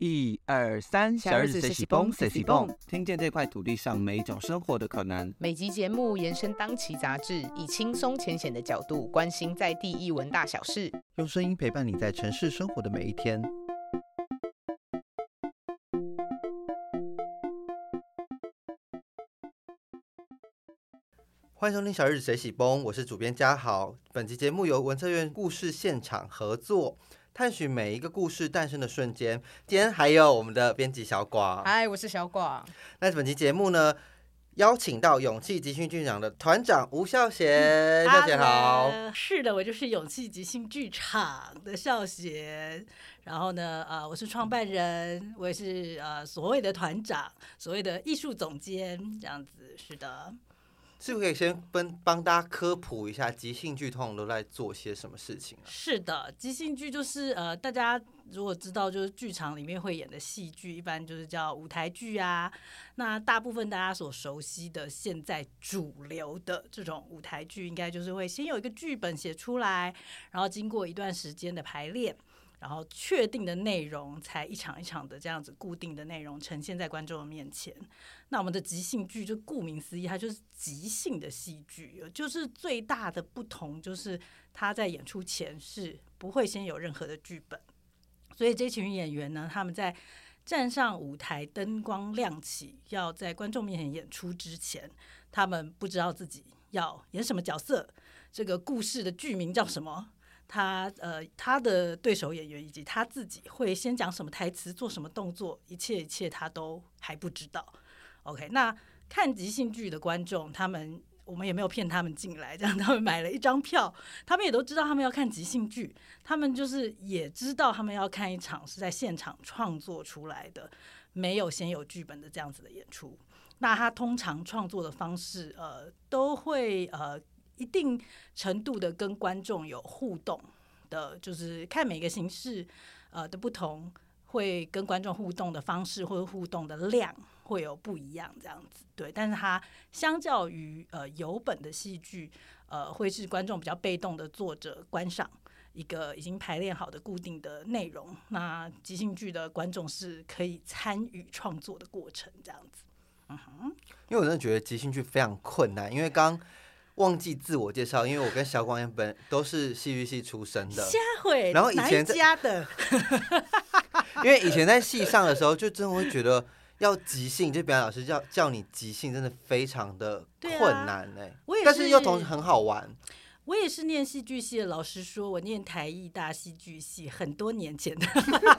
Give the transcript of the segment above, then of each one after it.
一二三，小日子随喜蹦随喜蹦，听见这块土地上每一种生活的可能。每集节目延伸当期杂志，以轻松浅显的角度关心在地译文大小事，用声音陪伴你在城市生活的每一天。欢迎收听小日子随喜蹦，我是主编嘉豪。本集节目由文策院故事现场合作。探寻每一个故事诞生的瞬间。今天还有我们的编辑小广，嗨，我是小广。那本期节目呢，邀请到勇气即兴剧场的团长吴孝贤，孝贤好。是的，我就是勇气即兴剧场的孝贤。然后呢，呃，我是创办人，我也是呃所谓的团长，所谓的艺术总监，这样子。是的。是不是可以先帮帮大家科普一下即兴剧通常都在做些什么事情啊？是的，即兴剧就是呃，大家如果知道，就是剧场里面会演的戏剧，一般就是叫舞台剧啊。那大部分大家所熟悉的现在主流的这种舞台剧，应该就是会先有一个剧本写出来，然后经过一段时间的排练。然后确定的内容才一场一场的这样子固定的内容呈现在观众的面前。那我们的即兴剧就顾名思义，它就是即兴的戏剧，就是最大的不同就是他在演出前是不会先有任何的剧本，所以这群演员呢，他们在站上舞台，灯光亮起，要在观众面前演出之前，他们不知道自己要演什么角色，这个故事的剧名叫什么。他呃，他的对手演员以及他自己会先讲什么台词、做什么动作，一切一切他都还不知道。OK，那看即兴剧的观众，他们我们也没有骗他们进来，这样他们买了一张票，他们也都知道他们要看即兴剧，他们就是也知道他们要看一场是在现场创作出来的，没有先有剧本的这样子的演出。那他通常创作的方式，呃，都会呃。一定程度的跟观众有互动的，就是看每个形式呃的不同，会跟观众互动的方式或者互动的量会有不一样，这样子对。但是它相较于呃有本的戏剧，呃会是观众比较被动的坐着观赏一个已经排练好的固定的内容。那即兴剧的观众是可以参与创作的过程，这样子。嗯哼，因为我真的觉得即兴剧非常困难，因为刚。忘记自我介绍，因为我跟小广本都是戏剧系出身的。下回，然后以前家的，因为以前在戏上的时候，就真的会觉得要即兴，就表演老师叫叫你即兴，真的非常的困难哎。我也是，但是又同时很好玩。我也是念戏剧系的，老师说我念台艺大戏剧系很多年前的。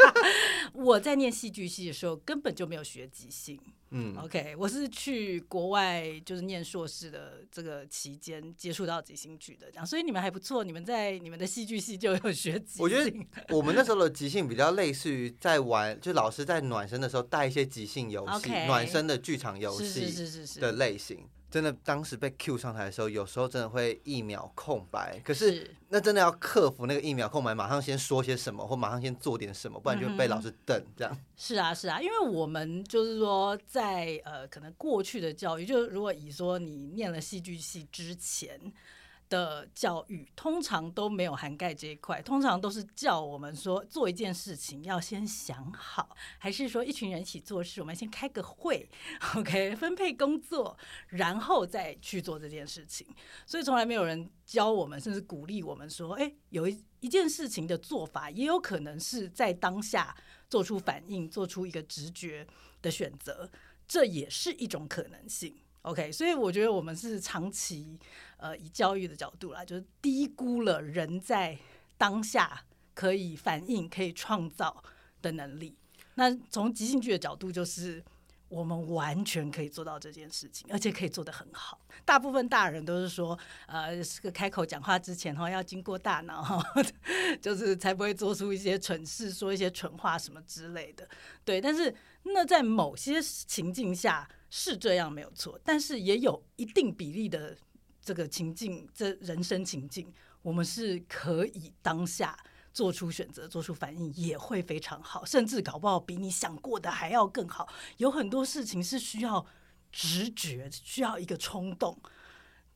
我在念戏剧系的时候根本就没有学即兴。嗯，OK，我是去国外就是念硕士的这个期间接触到即兴剧的，这样，所以你们还不错，你们在你们的戏剧系就有学即兴。我觉得我们那时候的即兴比较类似于在玩，就老师在暖身的时候带一些即兴游戏，暖身的剧场游戏是是是的类型。真的，当时被 Q 上台的时候，有时候真的会一秒空白。可是那真的要克服那个一秒空白，马上先说些什么，或马上先做点什么，不然就被老师瞪这样。是啊，是啊，因为我们就是说，在呃，可能过去的教育，就是如果以说你念了戏剧系之前。的教育通常都没有涵盖这一块，通常都是叫我们说做一件事情要先想好，还是说一群人一起做事，我们先开个会，OK，分配工作，然后再去做这件事情。所以从来没有人教我们，甚至鼓励我们说，哎，有一一件事情的做法，也有可能是在当下做出反应，做出一个直觉的选择，这也是一种可能性。OK，所以我觉得我们是长期，呃，以教育的角度来，就是低估了人在当下可以反应、可以创造的能力。那从即兴剧的角度，就是我们完全可以做到这件事情，而且可以做得很好。大部分大人都是说，呃，是个开口讲话之前哈，要经过大脑哈，就是才不会做出一些蠢事、说一些蠢话什么之类的。对，但是那在某些情境下。是这样没有错，但是也有一定比例的这个情境，这人生情境，我们是可以当下做出选择、做出反应，也会非常好，甚至搞不好比你想过的还要更好。有很多事情是需要直觉，需要一个冲动，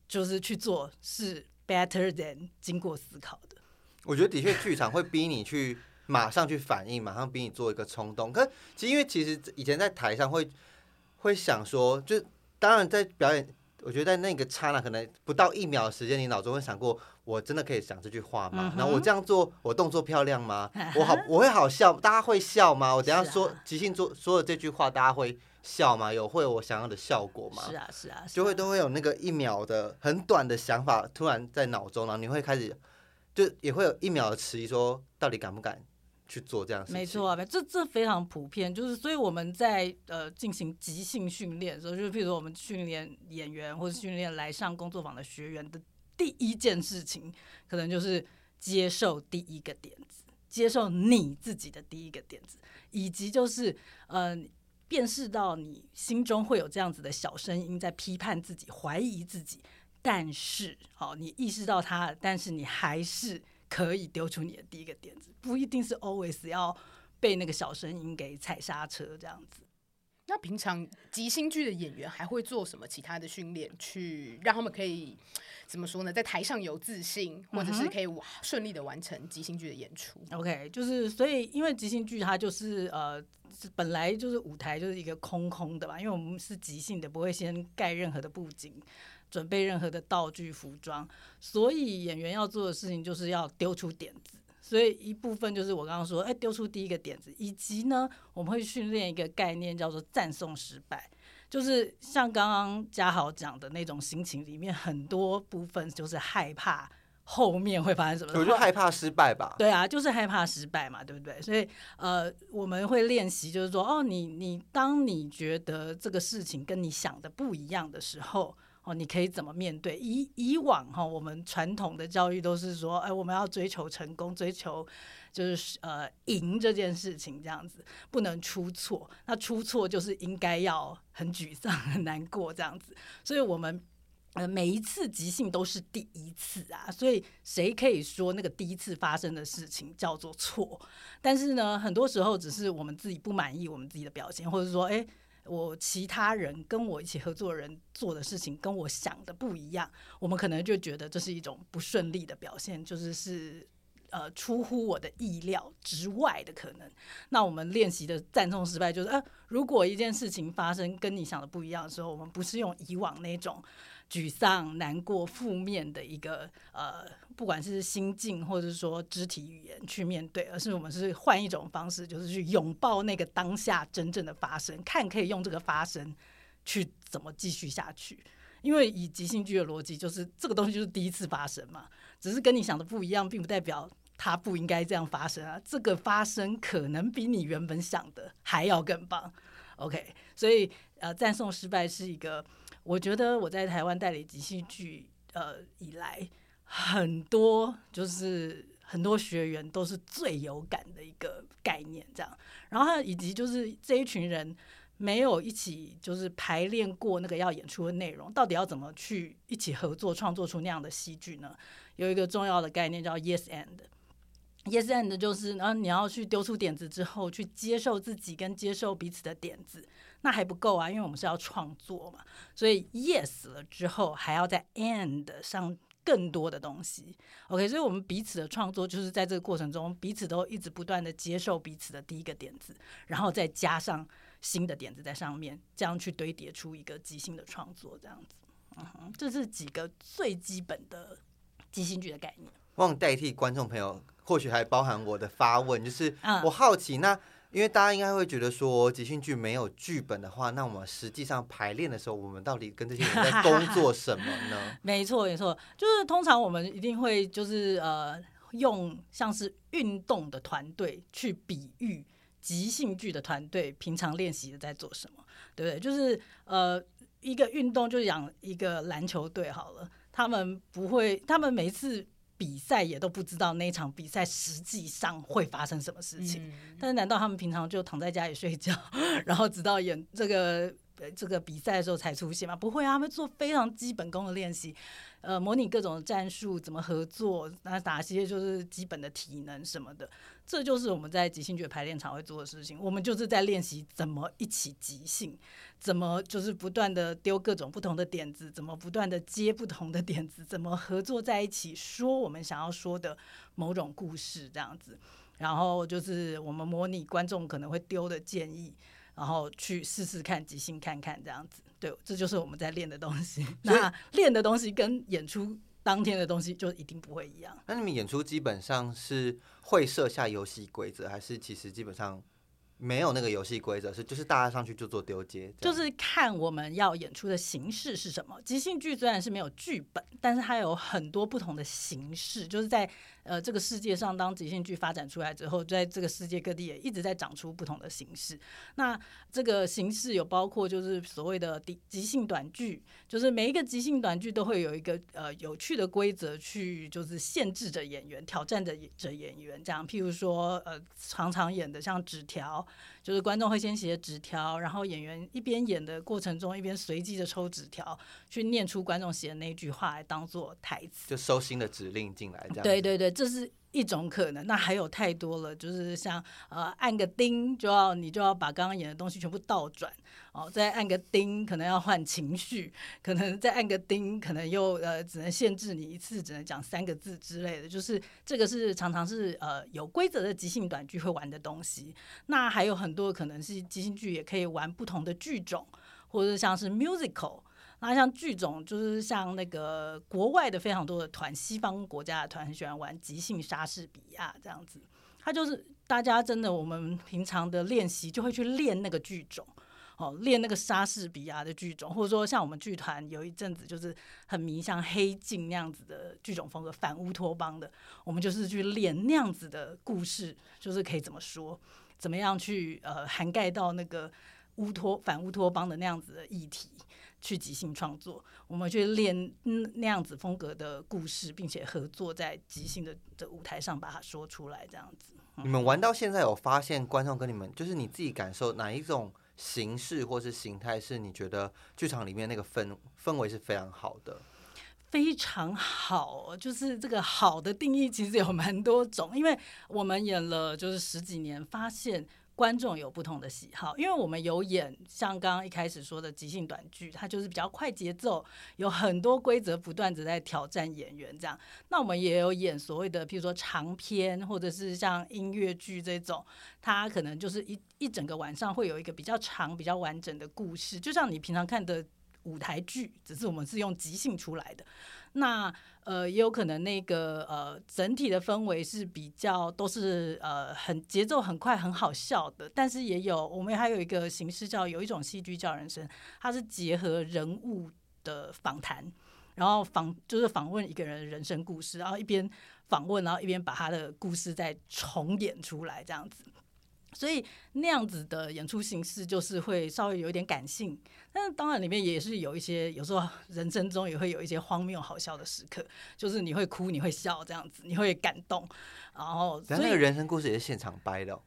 就是去做，是 better than 经过思考的。我觉得的确，剧场会逼你去马上去反应，马上逼你做一个冲动。可其实因为其实以前在台上会会想说，就当然在表演，我觉得在那个刹那可能不到一秒的时间，你脑中会想过，我真的可以讲这句话吗？然后我这样做，我动作漂亮吗？我好我会好笑，大家会笑吗？我等下说即兴做说的这句话，大家会。笑吗？有会有我想要的效果吗？是啊，是啊，就会都会有那个一秒的很短的想法突然在脑中，然后你会开始就也会有一秒的迟疑，说到底敢不敢去做这样事情？没错，这这非常普遍，就是所以我们在呃进行即兴训练的时候，就是譬如说我们训练演员或者训练来上工作坊的学员的第一件事情，可能就是接受第一个点子，接受你自己的第一个点子，以及就是嗯。辨识到你心中会有这样子的小声音在批判自己、怀疑自己，但是，好，你意识到它，但是你还是可以丢出你的第一个点子，不一定是 always 要被那个小声音给踩刹车这样子。那平常即兴剧的演员还会做什么其他的训练，去让他们可以怎么说呢？在台上有自信，或者是可以顺利的完成即兴剧的演出？OK，就是所以因为即兴剧它就是呃本来就是舞台就是一个空空的嘛，因为我们是即兴的，不会先盖任何的布景，准备任何的道具服装，所以演员要做的事情就是要丢出点子。所以一部分就是我刚刚说，哎，丢出第一个点子，以及呢，我们会训练一个概念叫做赞颂失败，就是像刚刚嘉豪讲的那种心情里面，很多部分就是害怕后面会发生什么。我就害怕失败吧。对啊，就是害怕失败嘛，对不对？所以呃，我们会练习，就是说，哦，你你当你觉得这个事情跟你想的不一样的时候。哦，你可以怎么面对？以以往哈，我们传统的教育都是说，哎，我们要追求成功，追求就是呃赢这件事情，这样子不能出错。那出错就是应该要很沮丧、很难过这样子。所以，我们呃每一次即兴都是第一次啊，所以谁可以说那个第一次发生的事情叫做错？但是呢，很多时候只是我们自己不满意我们自己的表现，或者说，哎。我其他人跟我一起合作的人做的事情跟我想的不一样，我们可能就觉得这是一种不顺利的表现，就是是呃出乎我的意料之外的可能。那我们练习的赞颂失败就是，呃，如果一件事情发生跟你想的不一样的时候，我们不是用以往那种沮丧、难过、负面的一个呃。不管是心境或者是说肢体语言去面对，而是我们是换一种方式，就是去拥抱那个当下真正的发生，看可以用这个发生去怎么继续下去。因为以即兴剧的逻辑，就是这个东西就是第一次发生嘛，只是跟你想的不一样，并不代表它不应该这样发生啊。这个发生可能比你原本想的还要更棒。OK，所以呃，赞颂失败是一个，我觉得我在台湾代理即兴剧呃以来。很多就是很多学员都是最有感的一个概念，这样。然后以及就是这一群人没有一起就是排练过那个要演出的内容，到底要怎么去一起合作创作出那样的戏剧呢？有一个重要的概念叫 Yes and Yes and 就是，然后你要去丢出点子之后，去接受自己跟接受彼此的点子，那还不够啊，因为我们是要创作嘛。所以 Yes 了之后，还要在 And 上。更多的东西，OK，所以我们彼此的创作就是在这个过程中，彼此都一直不断的接受彼此的第一个点子，然后再加上新的点子在上面，这样去堆叠出一个即兴的创作，这样子，嗯哼，这是几个最基本的即兴剧的概念。忘代替观众朋友，或许还包含我的发问，就是我好奇那。因为大家应该会觉得说即兴剧没有剧本的话，那我们实际上排练的时候，我们到底跟这些人在工作什么呢？没错，没错，就是通常我们一定会就是呃用像是运动的团队去比喻即兴剧的团队平常练习的在做什么，对不对？就是呃一个运动就养一个篮球队好了，他们不会，他们每次。比赛也都不知道那场比赛实际上会发生什么事情，但是难道他们平常就躺在家里睡觉，然后直到演这个这个比赛的时候才出现吗？不会啊，他们做非常基本功的练习。呃，模拟各种战术，怎么合作，那哪些就是基本的体能什么的，这就是我们在即兴剧排练场会做的事情。我们就是在练习怎么一起即兴，怎么就是不断的丢各种不同的点子，怎么不断的接不同的点子，怎么合作在一起说我们想要说的某种故事，这样子。然后就是我们模拟观众可能会丢的建议，然后去试试看即兴看看这样子。对，这就是我们在练的东西。那练的东西跟演出当天的东西就一定不会一样。那你们演出基本上是会设下游戏规则，还是其实基本上？没有那个游戏规则，是就是大家上去就做丢接，就是看我们要演出的形式是什么。即兴剧虽然是没有剧本，但是它有很多不同的形式，就是在。呃，这个世界上，当即兴剧发展出来之后，在这个世界各地也一直在长出不同的形式。那这个形式有包括就是所谓的即即兴短剧，就是每一个即兴短剧都会有一个呃有趣的规则去就是限制着演员，挑战着着演员。这样，譬如说呃，常常演的像纸条，就是观众会先写纸条，然后演员一边演的过程中，一边随机的抽纸条去念出观众写的那句话来当做台词，就收新的指令进来这样。对对对。这是一种可能，那还有太多了，就是像呃按个钉就要你就要把刚刚演的东西全部倒转哦，再按个钉可能要换情绪，可能再按个钉可能又呃只能限制你一次只能讲三个字之类的，就是这个是常常是呃有规则的即兴短剧会玩的东西。那还有很多可能是即兴剧也可以玩不同的剧种，或者像是 musical。那像剧种，就是像那个国外的非常多的团，西方国家的团很喜欢玩即兴莎士比亚这样子。他就是大家真的，我们平常的练习就会去练那个剧种，哦，练那个莎士比亚的剧种，或者说像我们剧团有一阵子就是很迷像黑镜那样子的剧种风格，反乌托邦的，我们就是去练那样子的故事，就是可以怎么说，怎么样去呃涵盖到那个乌托反乌托邦的那样子的议题。去即兴创作，我们去练那样子风格的故事，并且合作在即兴的的舞台上把它说出来，这样子。你们玩到现在有发现观众跟你们，就是你自己感受哪一种形式或是形态，是你觉得剧场里面那个氛氛围是非常好的？非常好，就是这个好的定义其实有蛮多种，因为我们演了就是十几年，发现。观众有不同的喜好，因为我们有演像刚刚一开始说的即兴短剧，它就是比较快节奏，有很多规则不断的在挑战演员这样。那我们也有演所谓的，譬如说长篇，或者是像音乐剧这种，它可能就是一一整个晚上会有一个比较长、比较完整的故事，就像你平常看的舞台剧，只是我们是用即兴出来的。那呃，也有可能那个呃，整体的氛围是比较都是呃很节奏很快很好笑的，但是也有我们还有一个形式叫有一种戏剧叫人生，它是结合人物的访谈，然后访就是访问一个人的人生故事，然后一边访问，然后一边把他的故事再重演出来这样子。所以那样子的演出形式就是会稍微有一点感性，但是当然里面也是有一些，有时候人生中也会有一些荒谬好笑的时刻，就是你会哭，你会笑这样子，你会感动，然后那个人生故事也是现场掰的。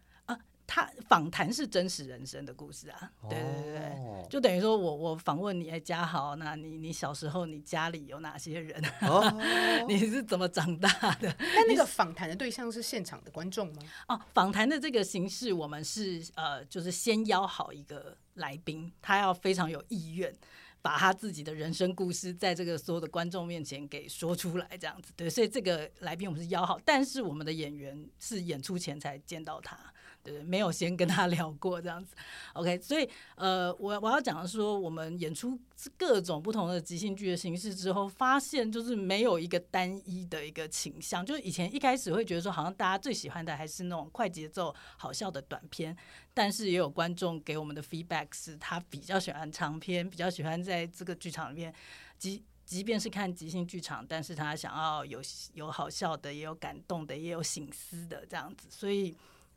他访谈是真实人生的故事啊，对对对，就等于说我我访问你，哎，嘉豪，那你你小时候你家里有哪些人？你是怎么长大的？那那个访谈的对象是现场的观众吗？哦，访谈的这个形式，我们是呃，就是先邀好一个来宾，他要非常有意愿。把他自己的人生故事在这个所有的观众面前给说出来，这样子对，所以这个来宾我们是邀好，但是我们的演员是演出前才见到他，对，没有先跟他 聊过这样子。OK，所以呃，我我要讲的说，我们演出各种不同的即兴剧的形式之后，发现就是没有一个单一的一个倾向，就是以前一开始会觉得说，好像大家最喜欢的还是那种快节奏、好笑的短片。但是也有观众给我们的 feedback 是他比较喜欢长篇，比较喜欢在这个剧场里面，即即便是看即兴剧场，但是他想要有有好笑的，也有感动的，也有醒思的这样子。所以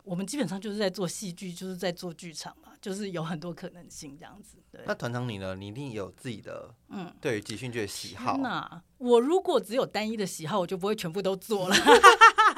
我们基本上就是在做戏剧，就是在做剧场嘛，就是有很多可能性这样子。对。那团长你呢？你一定有自己的嗯，对于集训剧的喜好。那我如果只有单一的喜好，我就不会全部都做了。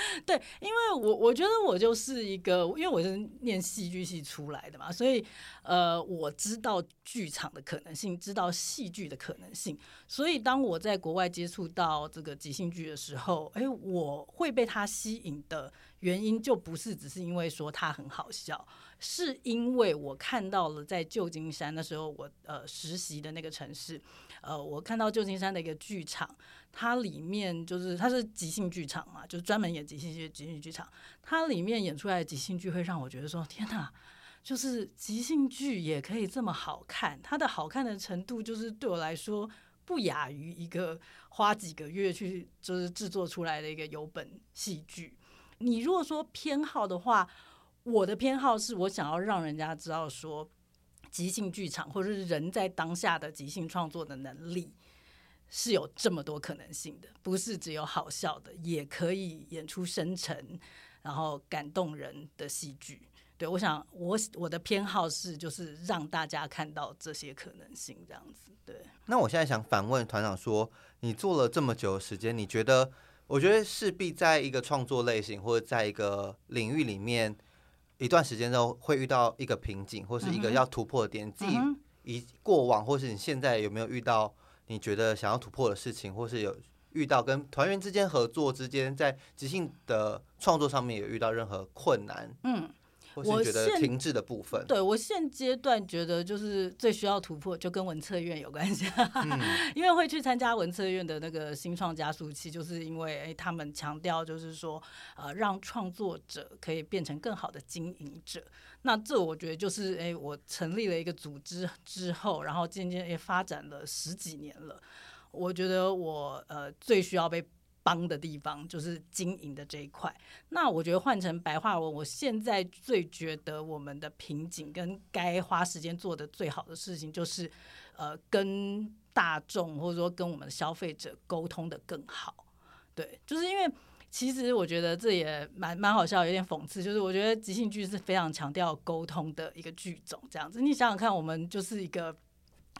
对，因为我我觉得我就是一个，因为我是念戏剧系出来的嘛，所以呃，我知道剧场的可能性，知道戏剧的可能性，所以当我在国外接触到这个即兴剧的时候，哎，我会被它吸引的原因就不是只是因为说它很好笑，是因为我看到了在旧金山的时候我呃实习的那个城市，呃，我看到旧金山的一个剧场，它里面就是它是即兴剧场嘛，就专门演即兴剧即兴剧场，它里面演出来的即兴剧会让我觉得说天哪，就是即兴剧也可以这么好看，它的好看的程度就是对我来说不亚于一个花几个月去就是制作出来的一个有本戏剧。你如果说偏好的话，我的偏好是我想要让人家知道说，即兴剧场或者是人在当下的即兴创作的能力是有这么多可能性的，不是只有好笑的，也可以演出深沉然后感动人的戏剧。对我想，我我的偏好是就是让大家看到这些可能性，这样子。对。那我现在想反问团长说，你做了这么久的时间，你觉得？我觉得势必在一个创作类型或者在一个领域里面，一段时间之后会遇到一个瓶颈，或是一个要突破的点。自己以过往或是你现在有没有遇到你觉得想要突破的事情，或是有遇到跟团员之间合作之间在即兴的创作上面有遇到任何困难？嗯。我觉得停滞的部分，对我现阶段觉得就是最需要突破，就跟文策院有关系，因为会去参加文策院的那个新创加速器，就是因为哎，他们强调就是说，呃，让创作者可以变成更好的经营者。那这我觉得就是哎，我成立了一个组织之后，然后渐渐也发展了十几年了，我觉得我呃最需要被。帮的地方就是经营的这一块。那我觉得换成白话文，我现在最觉得我们的瓶颈跟该花时间做的最好的事情，就是呃跟大众或者说跟我们的消费者沟通的更好。对，就是因为其实我觉得这也蛮蛮好笑，有点讽刺。就是我觉得即兴剧是非常强调沟通的一个剧种，这样子。你想想看，我们就是一个。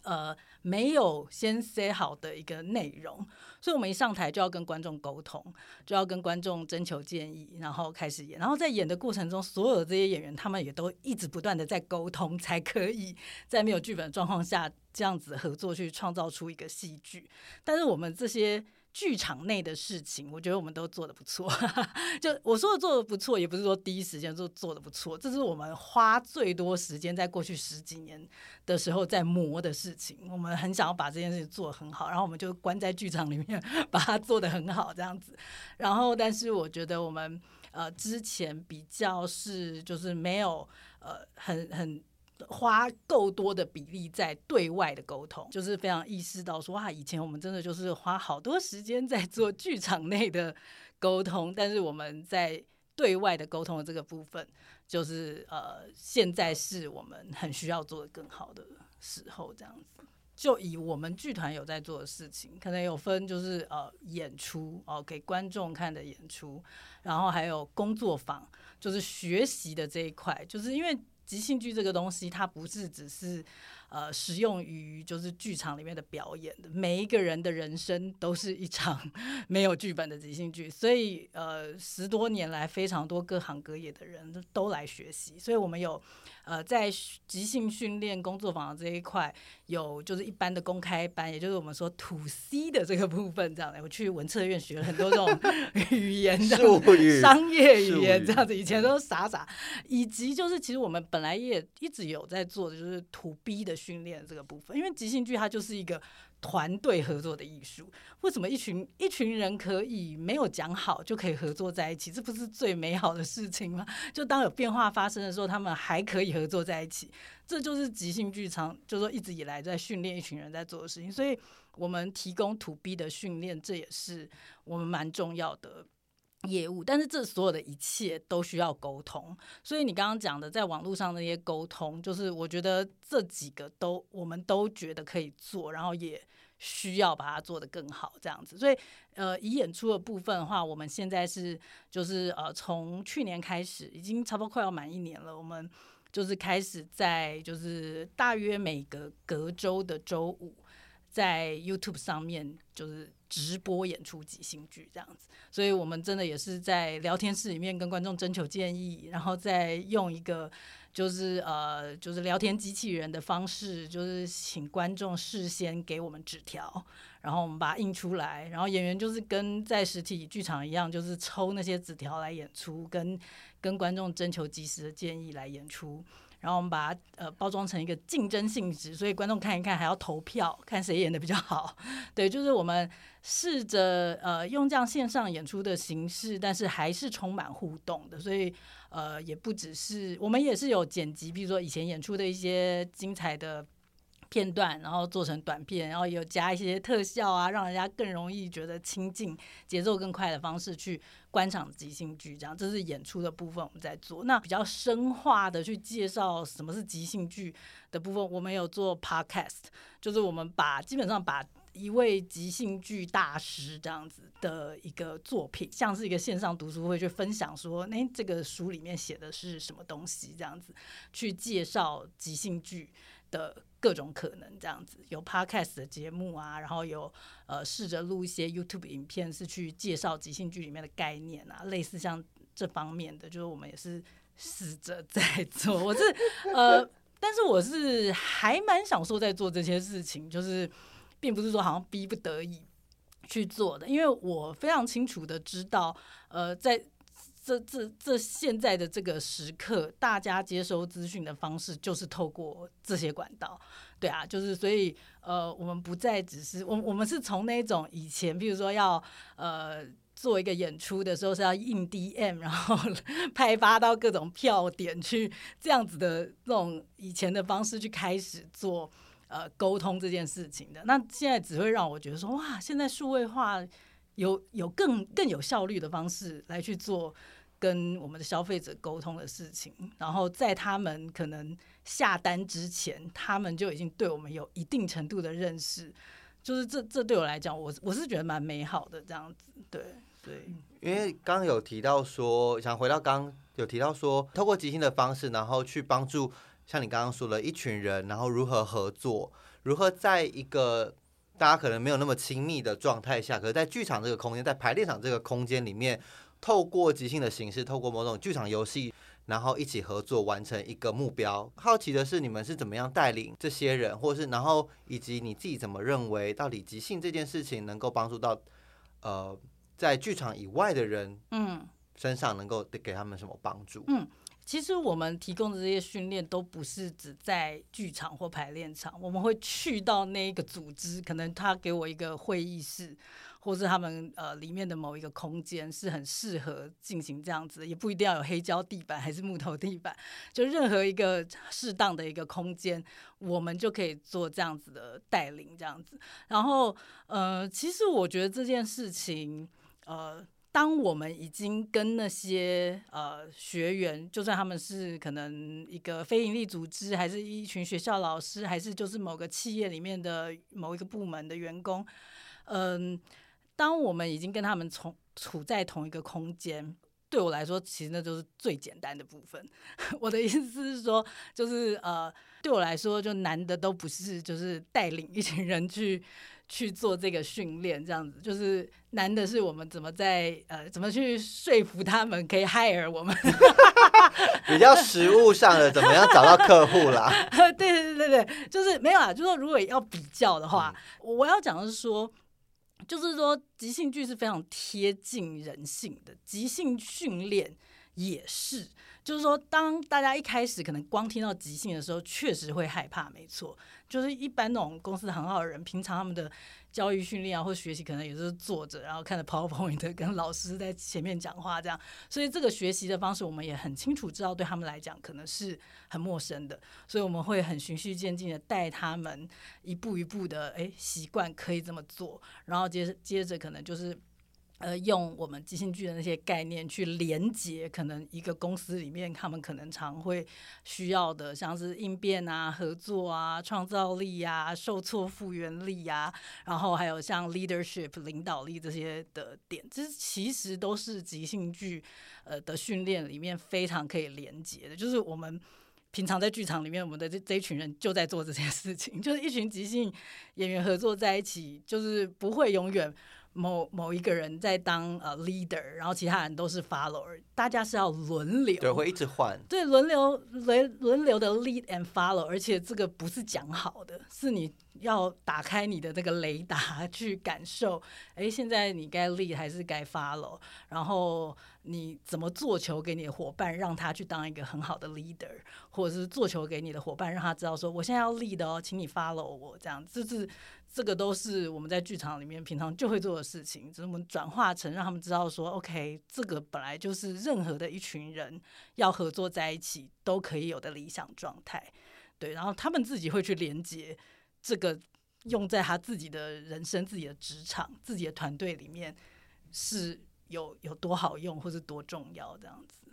呃，没有先塞好的一个内容，所以我们一上台就要跟观众沟通，就要跟观众征求建议，然后开始演。然后在演的过程中，所有的这些演员他们也都一直不断的在沟通，才可以在没有剧本的状况下这样子合作去创造出一个戏剧。但是我们这些。剧场内的事情，我觉得我们都做的不错。就我说的做的不错，也不是说第一时间就做的不错，这是我们花最多时间在过去十几年的时候在磨的事情。我们很想要把这件事情做很好，然后我们就关在剧场里面把它做的很好这样子。然后，但是我觉得我们呃之前比较是就是没有呃很很。花够多的比例在对外的沟通，就是非常意识到说哇，以前我们真的就是花好多时间在做剧场内的沟通，但是我们在对外的沟通的这个部分，就是呃，现在是我们很需要做的更好的时候，这样子。就以我们剧团有在做的事情，可能有分就是呃演出哦，给观众看的演出，然后还有工作坊，就是学习的这一块，就是因为。即兴剧这个东西，它不是只是。呃，使用于就是剧场里面的表演的，每一个人的人生都是一场 没有剧本的即兴剧，所以呃，十多年来非常多各行各业的人都来学习，所以我们有呃在即兴训练工作坊这一块有就是一般的公开班，也就是我们说土 C 的这个部分这样的，我去文策院学了很多这种 语言的商业语言这样子，以前都傻傻，以及就是其实我们本来也一直有在做的就是土 B 的。训练这个部分，因为即兴剧它就是一个团队合作的艺术。为什么一群一群人可以没有讲好就可以合作在一起？这不是最美好的事情吗？就当有变化发生的时候，他们还可以合作在一起。这就是即兴剧场，就说一直以来在训练一群人在做的事情。所以我们提供 to B 的训练，这也是我们蛮重要的。业务，但是这所有的一切都需要沟通，所以你刚刚讲的在网络上那些沟通，就是我觉得这几个都我们都觉得可以做，然后也需要把它做得更好，这样子。所以呃，以演出的部分的话，我们现在是就是呃，从去年开始，已经差不多快要满一年了，我们就是开始在就是大约每个隔周的周五，在 YouTube 上面就是。直播演出即兴剧这样子，所以我们真的也是在聊天室里面跟观众征求建议，然后再用一个就是呃，就是聊天机器人的方式，就是请观众事先给我们纸条，然后我们把它印出来，然后演员就是跟在实体剧场一样，就是抽那些纸条来演出，跟跟观众征求及时的建议来演出。然后我们把它呃包装成一个竞争性质，所以观众看一看还要投票，看谁演的比较好。对，就是我们试着呃用这样线上演出的形式，但是还是充满互动的。所以呃也不只是我们也是有剪辑，比如说以前演出的一些精彩的。片段，然后做成短片，然后有加一些特效啊，让人家更容易觉得亲近、节奏更快的方式去观赏即兴剧。这样，这是演出的部分我们在做。那比较深化的去介绍什么是即兴剧的部分，我们有做 podcast，就是我们把基本上把一位即兴剧大师这样子的一个作品，像是一个线上读书会去分享，说，哎，这个书里面写的是什么东西？这样子去介绍即兴剧的。各种可能这样子，有 podcast 的节目啊，然后有呃试着录一些 YouTube 影片，是去介绍即兴剧里面的概念啊，类似像这方面的，就是我们也是试着在做。我是呃，但是我是还蛮享受在做这些事情，就是并不是说好像逼不得已去做的，因为我非常清楚的知道，呃，在。这这这现在的这个时刻，大家接收资讯的方式就是透过这些管道，对啊，就是所以呃，我们不再只是我我们是从那种以前，比如说要呃做一个演出的时候是要印 DM，然后 派发到各种票点去这样子的那种以前的方式去开始做呃沟通这件事情的，那现在只会让我觉得说哇，现在数位化有有更更有效率的方式来去做。跟我们的消费者沟通的事情，然后在他们可能下单之前，他们就已经对我们有一定程度的认识，就是这这对我来讲，我我是觉得蛮美好的这样子，对对。因为刚刚有提到说，想回到刚有提到说，透过即兴的方式，然后去帮助像你刚刚说的一群人，然后如何合作，如何在一个大家可能没有那么亲密的状态下，可是在剧场这个空间，在排练场这个空间里面。透过即兴的形式，透过某种剧场游戏，然后一起合作完成一个目标。好奇的是，你们是怎么样带领这些人，或是然后以及你自己怎么认为，到底即兴这件事情能够帮助到呃在剧场以外的人，嗯，身上能够给他们什么帮助？嗯，其实我们提供的这些训练都不是只在剧场或排练场，我们会去到那一个组织，可能他给我一个会议室。或是他们呃里面的某一个空间是很适合进行这样子，也不一定要有黑胶地板还是木头地板，就任何一个适当的一个空间，我们就可以做这样子的带领这样子。然后呃，其实我觉得这件事情，呃，当我们已经跟那些呃学员，就算他们是可能一个非营利组织，还是一群学校老师，还是就是某个企业里面的某一个部门的员工，嗯。当我们已经跟他们从处在同一个空间，对我来说，其实那就是最简单的部分。我的意思是说，就是呃，对我来说，就难的都不是就是带领一群人去去做这个训练这样子，就是难的是我们怎么在呃怎么去说服他们可以 hire 我们，比较实物上的怎么样找到客户啦？对对对对对，就是没有啊，就说如果要比较的话，我要讲的是说。就是说，即兴剧是非常贴近人性的，即兴训练也是。就是说，当大家一开始可能光听到即兴的时候，确实会害怕，没错。就是一般那种公司很好的人，平常他们的教育训练啊，或学习，可能也是坐着，然后看着 PowerPoint，跟老师在前面讲话这样。所以这个学习的方式，我们也很清楚知道，对他们来讲可能是很陌生的。所以我们会很循序渐进的带他们一步一步的，哎，习惯可以这么做，然后接接着可能就是。呃，用我们即兴剧的那些概念去连接，可能一个公司里面他们可能常会需要的，像是应变啊、合作啊、创造力啊、受挫复原力啊，然后还有像 leadership 领导力这些的点，这其实都是即兴剧呃的训练里面非常可以连接的。就是我们平常在剧场里面，我们的这这一群人就在做这件事情，就是一群即兴演员合作在一起，就是不会永远。某某一个人在当呃 leader，然后其他人都是 follower，大家是要轮流，对，会一直换，对，轮流轮轮流的 lead and follow，而且这个不是讲好的，是你要打开你的那个雷达去感受，哎，现在你该 lead 还是该 follow，然后你怎么做球给你的伙伴，让他去当一个很好的 leader，或者是做球给你的伙伴，让他知道说我现在要 lead 哦，请你 follow 我，这样就是。这个都是我们在剧场里面平常就会做的事情，只是我们转化成让他们知道说，OK，这个本来就是任何的一群人要合作在一起都可以有的理想状态，对，然后他们自己会去连接这个用在他自己的人生、自己的职场、自己的团队里面是有有多好用或是多重要这样子，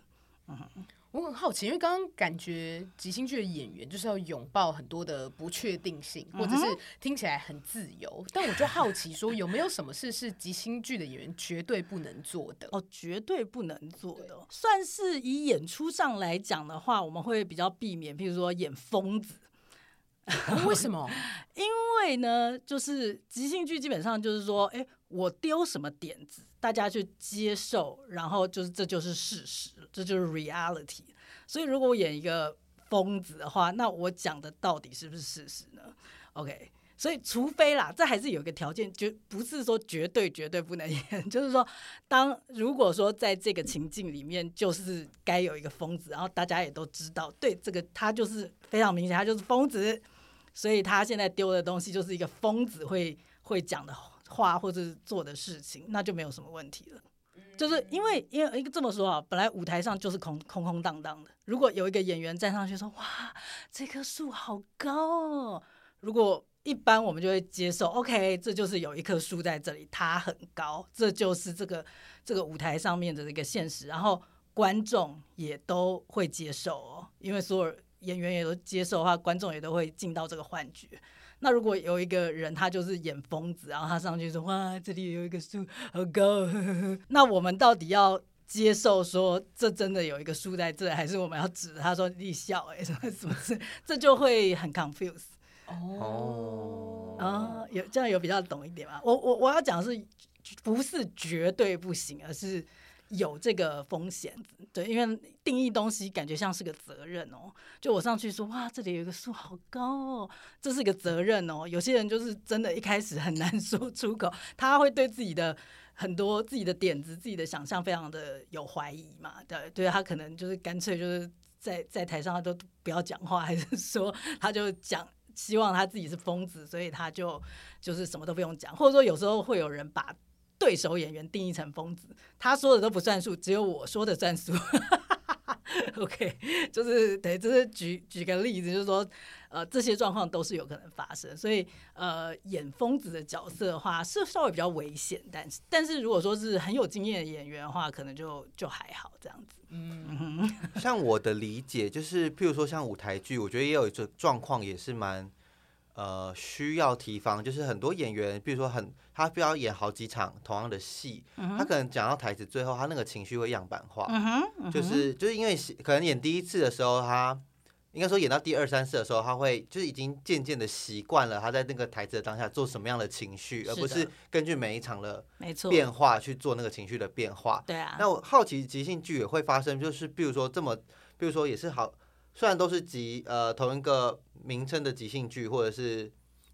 嗯。我很好奇，因为刚刚感觉即兴剧的演员就是要拥抱很多的不确定性，或者是听起来很自由。但我就好奇，说有没有什么事是即兴剧的演员绝对不能做的？哦，绝对不能做的，算是以演出上来讲的话，我们会比较避免，譬如说演疯子。为什么？因为呢，就是即兴剧基本上就是说，哎，我丢什么点子，大家去接受，然后就是这就是事实，这就是 reality。所以如果我演一个疯子的话，那我讲的到底是不是事实呢？OK，所以除非啦，这还是有一个条件，就不是说绝对绝对不能演，就是说，当如果说在这个情境里面，就是该有一个疯子，然后大家也都知道，对这个他就是非常明显，他就是疯子。所以他现在丢的东西就是一个疯子会会讲的话或者是做的事情，那就没有什么问题了。就是因为因为这么说啊，本来舞台上就是空空空荡荡的。如果有一个演员站上去说：“哇，这棵树好高哦！”如果一般我们就会接受，OK，这就是有一棵树在这里，它很高，这就是这个这个舞台上面的一个现实。然后观众也都会接受哦，因为所有。演员也都接受的话，观众也都会进到这个幻觉。那如果有一个人他就是演疯子，然后他上去说：“哇，这里有一个树，好高。”那我们到底要接受说这真的有一个树在这，还是我们要指他说你笑？哎，什么什么事？这就会很 confuse。哦，啊，有这样有比较懂一点吗？我我我要讲的是，不是绝对不行，而是。有这个风险，对，因为定义东西感觉像是个责任哦。就我上去说，哇，这里有一个树好高哦，这是一个责任哦。有些人就是真的一开始很难 说出口，他会对自己的很多自己的点子、自己的想象非常的有怀疑嘛。对，对他可能就是干脆就是在在台上他都不要讲话，还是说他就讲希望他自己是疯子，所以他就就是什么都不用讲，或者说有时候会有人把。对手演员定义成疯子，他说的都不算数，只有我说的算数。OK，就是等于，就是举举个例子，就是说，呃，这些状况都是有可能发生，所以呃，演疯子的角色的话是稍微比较危险，但是但是如果说是很有经验的演员的话，可能就就还好这样子。嗯，像我的理解就是，譬如说像舞台剧，我觉得也有一种状况也是蛮。呃，需要提防，就是很多演员，比如说很，他必要演好几场同样的戏，他可能讲到台词最后，他那个情绪会样板化，就是就是因为可能演第一次的时候，他应该说演到第二三次的时候，他会就是已经渐渐的习惯了他在那个台词的当下做什么样的情绪，而不是根据每一场的变化去做那个情绪的变化。对啊。那我好奇即兴剧也会发生，就是比如说这么，比如说也是好。虽然都是即呃同一个名称的即兴剧，或者是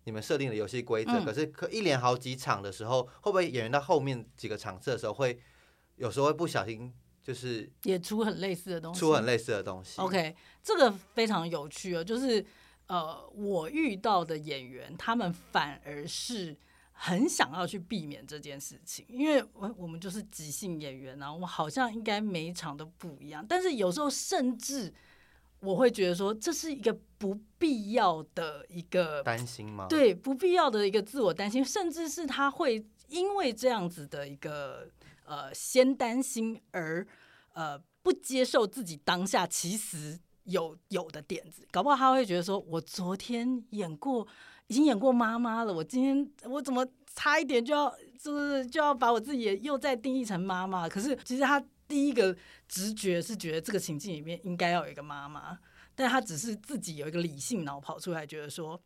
你们设定的游戏规则，可是可一连好几场的时候，会不会演员到后面几个场次的时候，会有时候会不小心就是也出很类似的东西，出很类似的东西。OK，这个非常有趣哦，就是呃我遇到的演员，他们反而是很想要去避免这件事情，因为我我们就是即兴演员啊，我们好像应该每一场都不一样，但是有时候甚至。我会觉得说这是一个不必要的一个担心吗？对，不必要的一个自我担心，甚至是他会因为这样子的一个呃先担心而呃不接受自己当下其实有有的点子，搞不好他会觉得说，我昨天演过，已经演过妈妈了，我今天我怎么差一点就要就是就要把我自己又再定义成妈妈？可是其实他。第一个直觉是觉得这个情境里面应该要有一个妈妈，但他只是自己有一个理性脑跑出来，觉得说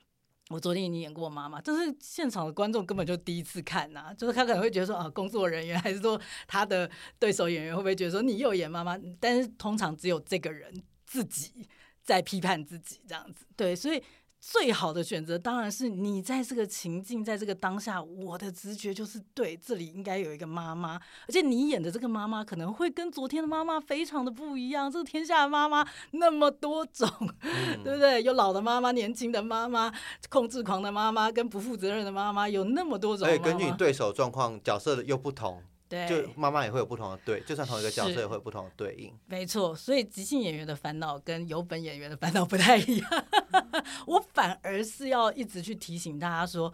我昨天已经演过妈妈，但是现场的观众根本就第一次看呐，就是他可能会觉得说啊，工作人员还是说他的对手演员会不会觉得说你又演妈妈？但是通常只有这个人自己在批判自己这样子，对，所以。最好的选择当然是你在这个情境，在这个当下，我的直觉就是对，这里应该有一个妈妈，而且你演的这个妈妈可能会跟昨天的妈妈非常的不一样。这个天下的妈妈那么多种，对不对？有老的妈妈、年轻的妈妈、控制狂的妈妈、跟不负责任的妈妈，有那么多种。而且根据你对手状况，角色的又不同。就妈妈也会有不同的对，就算同一个角色也会有不同的对应。没错，所以即兴演员的烦恼跟有本演员的烦恼不太一样。我反而是要一直去提醒大家说，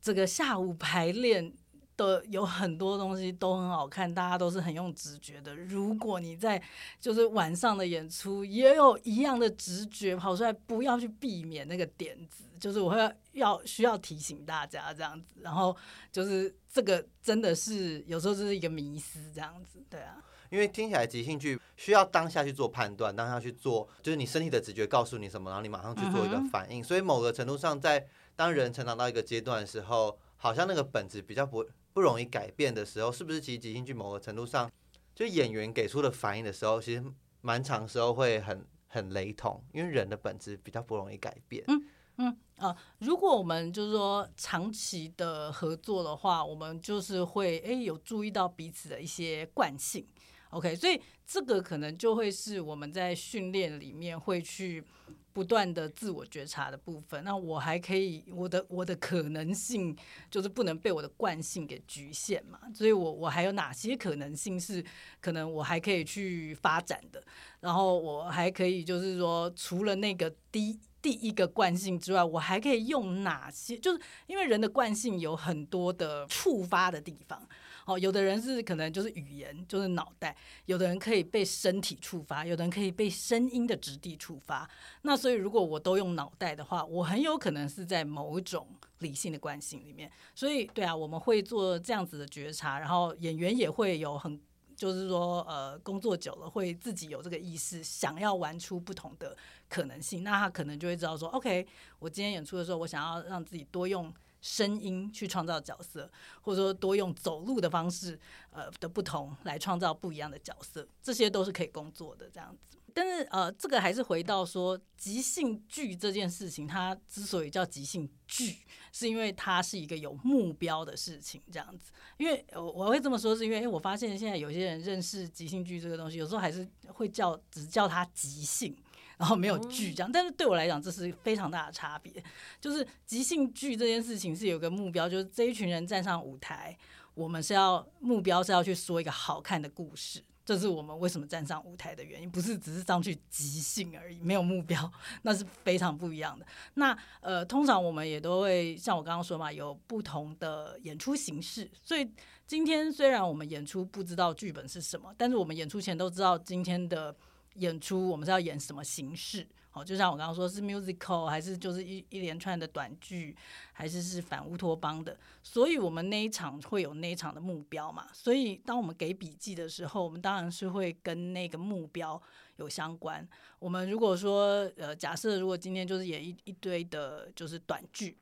这个下午排练。的有很多东西都很好看，大家都是很用直觉的。如果你在就是晚上的演出也有一样的直觉跑出来，不要去避免那个点子。就是我会要需要提醒大家这样子，然后就是这个真的是有时候就是一个迷失这样子，对啊。因为听起来即兴剧需要当下去做判断，当下去做，就是你身体的直觉告诉你什么，然后你马上去做一个反应。所以某个程度上，在当人成长到一个阶段的时候，好像那个本质比较不。不容易改变的时候，是不是其实即兴剧某个程度上，就演员给出的反应的时候，其实蛮长时候会很很雷同，因为人的本质比较不容易改变。嗯嗯啊，如果我们就是说长期的合作的话，我们就是会哎有注意到彼此的一些惯性。OK，所以这个可能就会是我们在训练里面会去。不断的自我觉察的部分，那我还可以，我的我的可能性就是不能被我的惯性给局限嘛，所以我我还有哪些可能性是可能我还可以去发展的，然后我还可以就是说，除了那个第第一个惯性之外，我还可以用哪些？就是因为人的惯性有很多的触发的地方。哦，有的人是可能就是语言，就是脑袋；有的人可以被身体触发，有的人可以被声音的质地触发。那所以，如果我都用脑袋的话，我很有可能是在某种理性的惯性里面。所以，对啊，我们会做这样子的觉察，然后演员也会有很，就是说，呃，工作久了会自己有这个意识，想要玩出不同的可能性。那他可能就会知道说，OK，我今天演出的时候，我想要让自己多用。声音去创造角色，或者说多用走路的方式，呃的不同来创造不一样的角色，这些都是可以工作的这样子。但是呃，这个还是回到说即兴剧这件事情，它之所以叫即兴剧，是因为它是一个有目标的事情这样子。因为我我会这么说，是因为我发现现在有些人认识即兴剧这个东西，有时候还是会叫只叫它即兴。然后没有剧这样，但是对我来讲，这是非常大的差别。就是即兴剧这件事情是有个目标，就是这一群人站上舞台，我们是要目标是要去说一个好看的故事，这是我们为什么站上舞台的原因，不是只是上去即兴而已，没有目标，那是非常不一样的。那呃，通常我们也都会像我刚刚说嘛，有不同的演出形式。所以今天虽然我们演出不知道剧本是什么，但是我们演出前都知道今天的。演出我们是要演什么形式？哦，就像我刚刚说，是 musical 还是就是一一连串的短剧，还是是反乌托邦的？所以我们那一场会有那一场的目标嘛？所以当我们给笔记的时候，我们当然是会跟那个目标有相关。我们如果说呃，假设如果今天就是演一一堆的，就是短剧，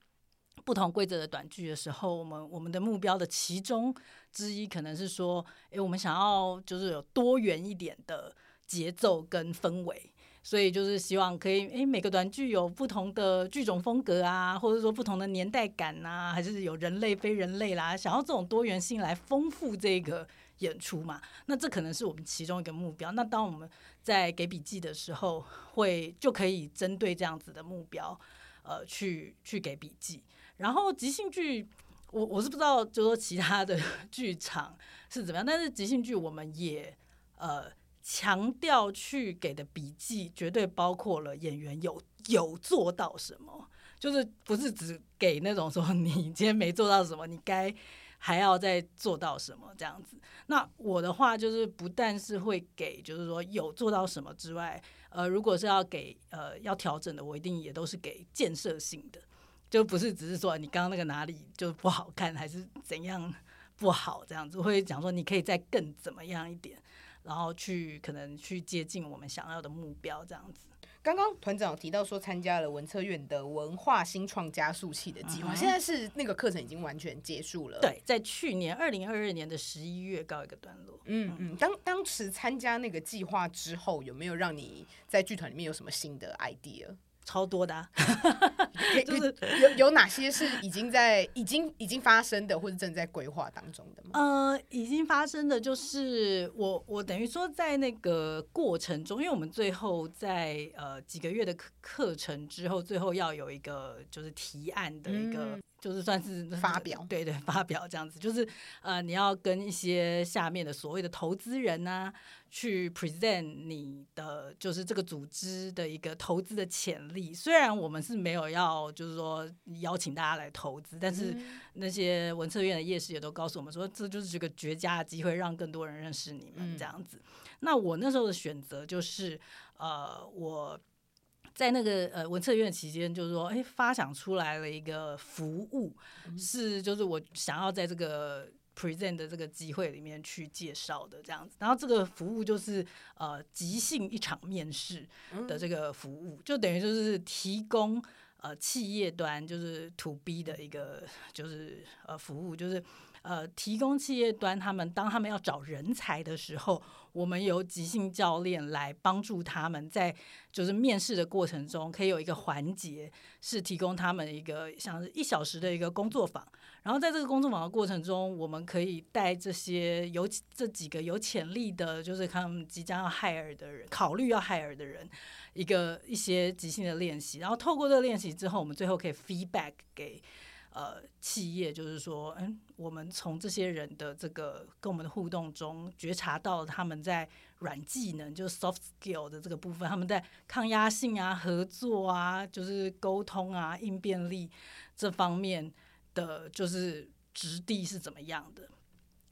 不同规则的短剧的时候，我们我们的目标的其中之一可能是说，诶，我们想要就是有多元一点的。节奏跟氛围，所以就是希望可以，诶，每个短剧有不同的剧种风格啊，或者说不同的年代感啊，还是有人类非人类啦，想要这种多元性来丰富这个演出嘛？那这可能是我们其中一个目标。那当我们在给笔记的时候，会就可以针对这样子的目标，呃，去去给笔记。然后即兴剧，我我是不知道，就说其他的 剧场是怎么样，但是即兴剧我们也呃。强调去给的笔记，绝对包括了演员有 有做到什么，就是不是只给那种说你今天没做到什么，你该还要再做到什么这样子。那我的话就是不但是会给，就是说有做到什么之外，呃，如果是要给呃要调整的，我一定也都是给建设性的，就不是只是说你刚刚那个哪里就不好看，还是怎样不好这样子，会讲说你可以再更怎么样一点。然后去可能去接近我们想要的目标，这样子。刚刚团长有提到说参加了文策院的文化新创加速器的计划，现在是那个课程已经完全结束了。对，在去年二零二二年的十一月告一个段落。嗯嗯，当当时参加那个计划之后，有没有让你在剧团里面有什么新的 idea？超多的，就是有有哪些是已经在已经已经发生的，或者正在规划当中的吗？呃，已经发生的就是我我等于说在那个过程中，因为我们最后在呃几个月的课课程之后，最后要有一个就是提案的一个。就是算是 发表，对对，发表这样子，就是呃，你要跟一些下面的所谓的投资人呢，去 present 你的就是这个组织的一个投资的潜力。虽然我们是没有要就是说邀请大家来投资，但是那些文策院的夜市也都告诉我们说，这就是这个绝佳的机会，让更多人认识你们这样子。那我那时候的选择就是，呃，我。在那个呃文策院期间，就是说，哎，发想出来了一个服务，是就是我想要在这个 present 的这个机会里面去介绍的这样子。然后这个服务就是呃即兴一场面试的这个服务，就等于就是提供呃企业端就是 to B 的一个就是呃服务，就是呃提供企业端他们当他们要找人才的时候。我们由即兴教练来帮助他们，在就是面试的过程中，可以有一个环节是提供他们一个像一小时的一个工作坊。然后在这个工作坊的过程中，我们可以带这些有这几个有潜力的，就是他们即将要 hire 的人，考虑要 hire 的人，一个一些即兴的练习。然后透过这个练习之后，我们最后可以 feedback 给。呃，企业就是说，嗯，我们从这些人的这个跟我们的互动中，觉察到他们在软技能，就是 soft skill 的这个部分，他们在抗压性啊、合作啊、就是沟通啊、应变力这方面的，就是质地是怎么样的？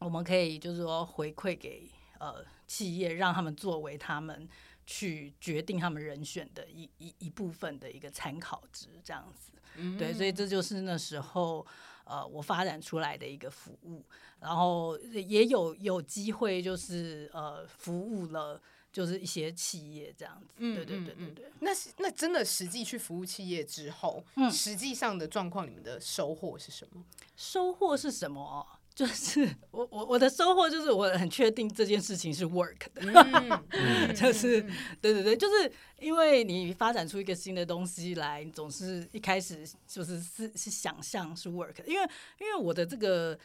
我们可以就是说回馈给呃企业，让他们作为他们去决定他们人选的一一一部分的一个参考值，这样子。对，所以这就是那时候呃我发展出来的一个服务，然后也有有机会就是呃服务了就是一些企业这样子。嗯，对对对对对。那那真的实际去服务企业之后，实际上的状况，你们的收获是什么？收获是什么？就是我我我的收获就是我很确定这件事情是 work 的，就是对对对，就是因为你发展出一个新的东西来，总是一开始就是是是想象是 work，因为因为我的这个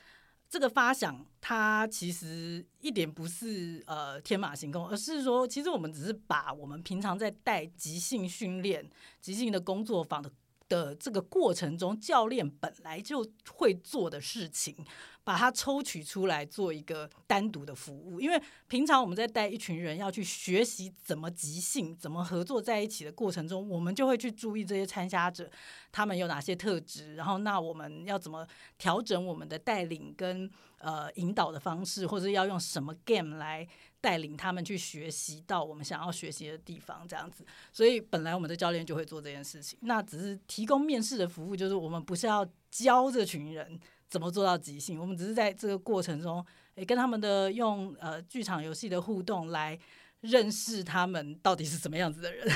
这个发想，它其实一点不是呃天马行空，而是说其实我们只是把我们平常在带即兴训练、即兴的工作坊的的这个过程中，教练本来就会做的事情。把它抽取出来做一个单独的服务，因为平常我们在带一群人要去学习怎么即兴、怎么合作在一起的过程中，我们就会去注意这些参加者他们有哪些特质，然后那我们要怎么调整我们的带领跟呃引导的方式，或者要用什么 game 来带领他们去学习到我们想要学习的地方，这样子。所以本来我们的教练就会做这件事情，那只是提供面试的服务，就是我们不是要教这群人。怎么做到即兴？我们只是在这个过程中，诶，跟他们的用呃剧场游戏的互动来认识他们到底是什么样子的人。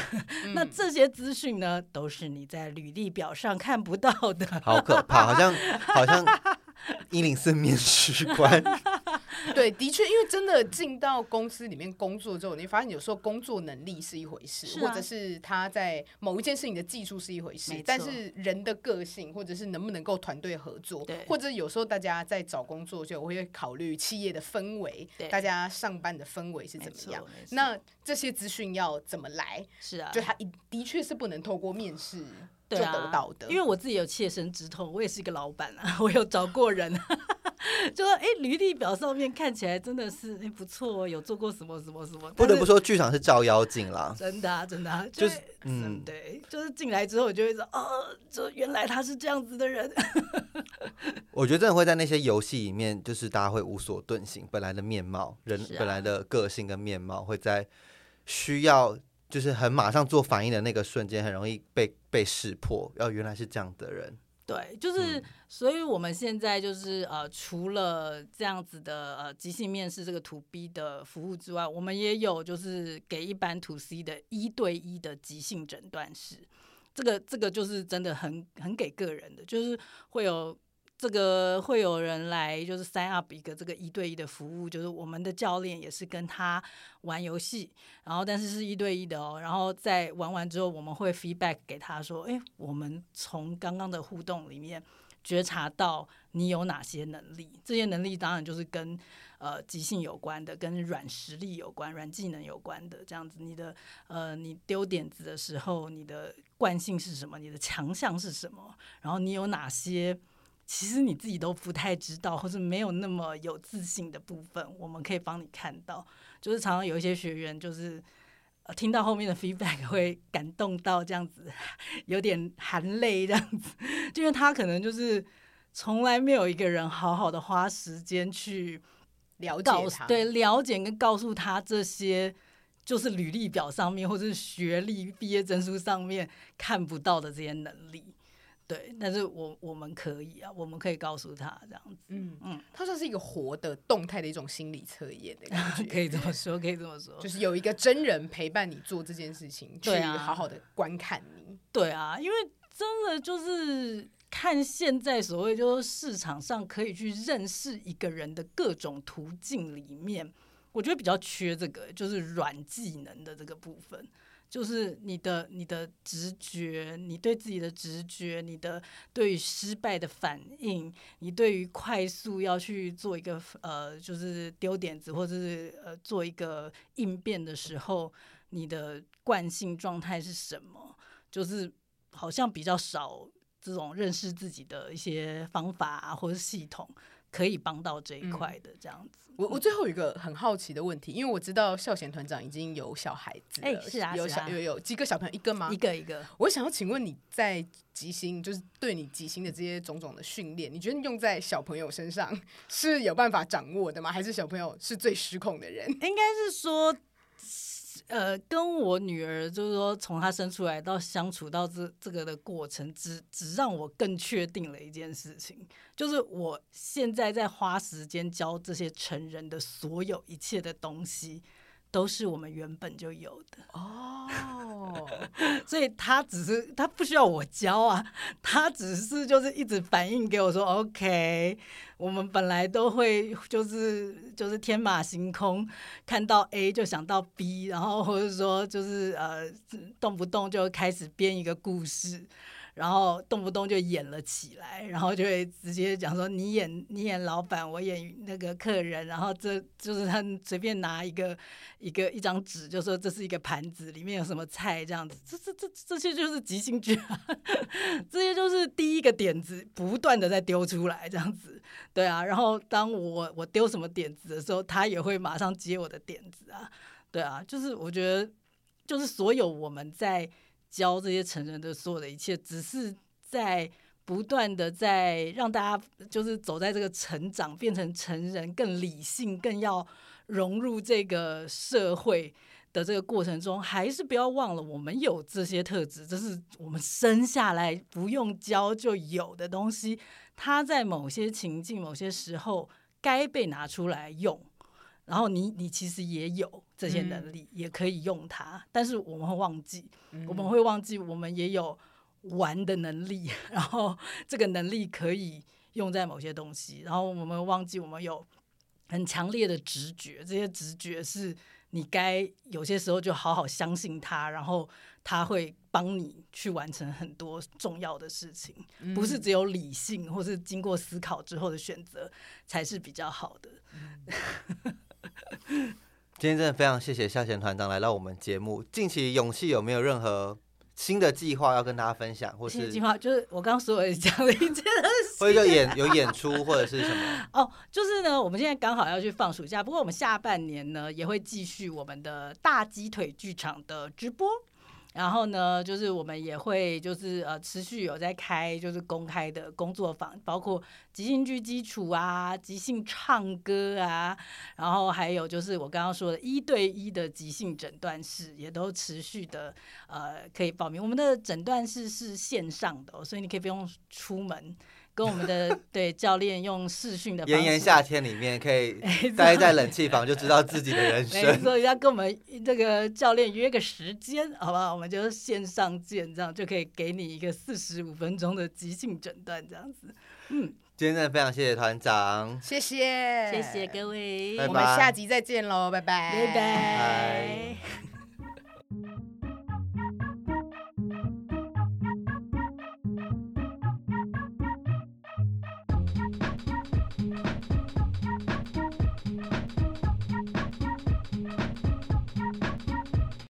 那这些资讯呢，都是你在履历表上看不到的。好可怕，好像好像一零四面试官。对，的确，因为真的进到公司里面工作之后，你发现有时候工作能力是一回事，或者是他在某一件事情的技术是一回事，但是人的个性，或者是能不能够团队合作，或者有时候大家在找工作就我会考虑企业的氛围，大家上班的氛围是怎么样，那这些资讯要怎么来？是啊，就他的确是不能透过面试。就得到的，因为我自己有切身之痛，我也是一个老板啊，我有找过人，就说哎，履历表上面看起来真的是哎不错，有做过什么什么什么。不得不说，剧场是照妖镜啦，真的啊，真的，啊，就是嗯，对，就是进来之后，我就会说哦，就原来他是这样子的人。我觉得真的会在那些游戏里面，就是大家会无所遁形，本来的面貌，人本来的个性跟面貌，会在需要。就是很马上做反应的那个瞬间，很容易被被识破。要原来是这样的人，对，就是，所以我们现在就是呃，除了这样子的呃即兴面试这个 to B 的服务之外，我们也有就是给一般 to C 的一对一的即兴诊断室。这个这个就是真的很很给个人的，就是会有这个会有人来就是 sign up 一个这个一对一的服务，就是我们的教练也是跟他玩游戏，然后但是是一对一的哦，然后在玩完之后，我们会 feedback 给他说，哎，我们从刚刚的互动里面觉察到你有哪些能力，这些能力当然就是跟呃即兴有关的，跟软实力有关、软技能有关的，这样子，你的呃你丢点子的时候，你的惯性是什么？你的强项是什么？然后你有哪些？其实你自己都不太知道，或者没有那么有自信的部分，我们可以帮你看到。就是常常有一些学员，就是听到后面的 feedback 会感动到这样子，有点含泪这样子，因为他可能就是从来没有一个人好好的花时间去了解他，对了解跟告诉他这些，就是履历表上面或者是学历毕业证书上面看不到的这些能力。对，但是我我们可以啊，我们可以告诉他这样子，嗯嗯，它算是一个活的、动态的一种心理测验的感觉，可以这么说，可以这么说，就是有一个真人陪伴你做这件事情，去好好的观看你。对啊，因为真的就是看现在所谓就是市场上可以去认识一个人的各种途径里面，我觉得比较缺这个，就是软技能的这个部分。就是你的你的直觉，你对自己的直觉，你的对于失败的反应，你对于快速要去做一个呃，就是丢点子或者是呃做一个应变的时候，你的惯性状态是什么？就是好像比较少这种认识自己的一些方法，或者系统。可以帮到这一块的这样子。我我最后有一个很好奇的问题，因为我知道孝贤团长已经有小孩子，哎，是啊，有小有有几个小朋友，一个吗？一个一个。我想要请问你在即兴，就是对你即兴的这些种种的训练，你觉得用在小朋友身上是有办法掌握的吗？还是小朋友是最失控的人？应该是说。呃，跟我女儿就是说，从她生出来到相处到这这个的过程，只只让我更确定了一件事情，就是我现在在花时间教这些成人的所有一切的东西。都是我们原本就有的哦，所以他只是他不需要我教啊，他只是就是一直反映给我说，OK，我们本来都会就是就是天马行空，看到 A 就想到 B，然后或者说就是呃动不动就开始编一个故事。然后动不动就演了起来，然后就会直接讲说你演你演老板，我演那个客人，然后这就是他随便拿一个一个一张纸，就说这是一个盘子，里面有什么菜这样子，这这这这些就是即兴剧啊，这些就是第一个点子不断的在丢出来这样子，对啊，然后当我我丢什么点子的时候，他也会马上接我的点子啊，对啊，就是我觉得就是所有我们在。教这些成人的所有的一切，只是在不断的在让大家就是走在这个成长，变成成人，更理性，更要融入这个社会的这个过程中，还是不要忘了我们有这些特质，这是我们生下来不用教就有的东西，它在某些情境、某些时候该被拿出来用。然后你你其实也有这些能力，也可以用它，但是我们会忘记，我们会忘记我们也有玩的能力，然后这个能力可以用在某些东西，然后我们忘记我们有很强烈的直觉，这些直觉是你该有些时候就好好相信它，然后它会帮你去完成很多重要的事情，不是只有理性或是经过思考之后的选择才是比较好的。今天真的非常谢谢夏贤团长来到我们节目。近期勇气有没有任何新的计划要跟大家分享？或是计划就是我刚刚所有讲的一件事，或者演有演出或者是什么？哦，就是呢，我们现在刚好要去放暑假，不过我们下半年呢也会继续我们的大鸡腿剧场的直播。然后呢，就是我们也会就是呃持续有在开就是公开的工作坊，包括即兴剧基础啊、即兴唱歌啊，然后还有就是我刚刚说的一对一的即兴诊断室，也都持续的呃可以报名。我们的诊断室是线上的，所以你可以不用出门。跟我们的 对教练用视讯的炎炎夏天里面可以 待在冷气房，就知道自己的人生。所以要跟我们这个教练约个时间，好不好？我们就线上见，这样就可以给你一个四十五分钟的即兴诊断，这样子。嗯，今天真的非常谢谢团长，谢谢，谢谢各位，我们下集再见喽，拜拜，拜拜。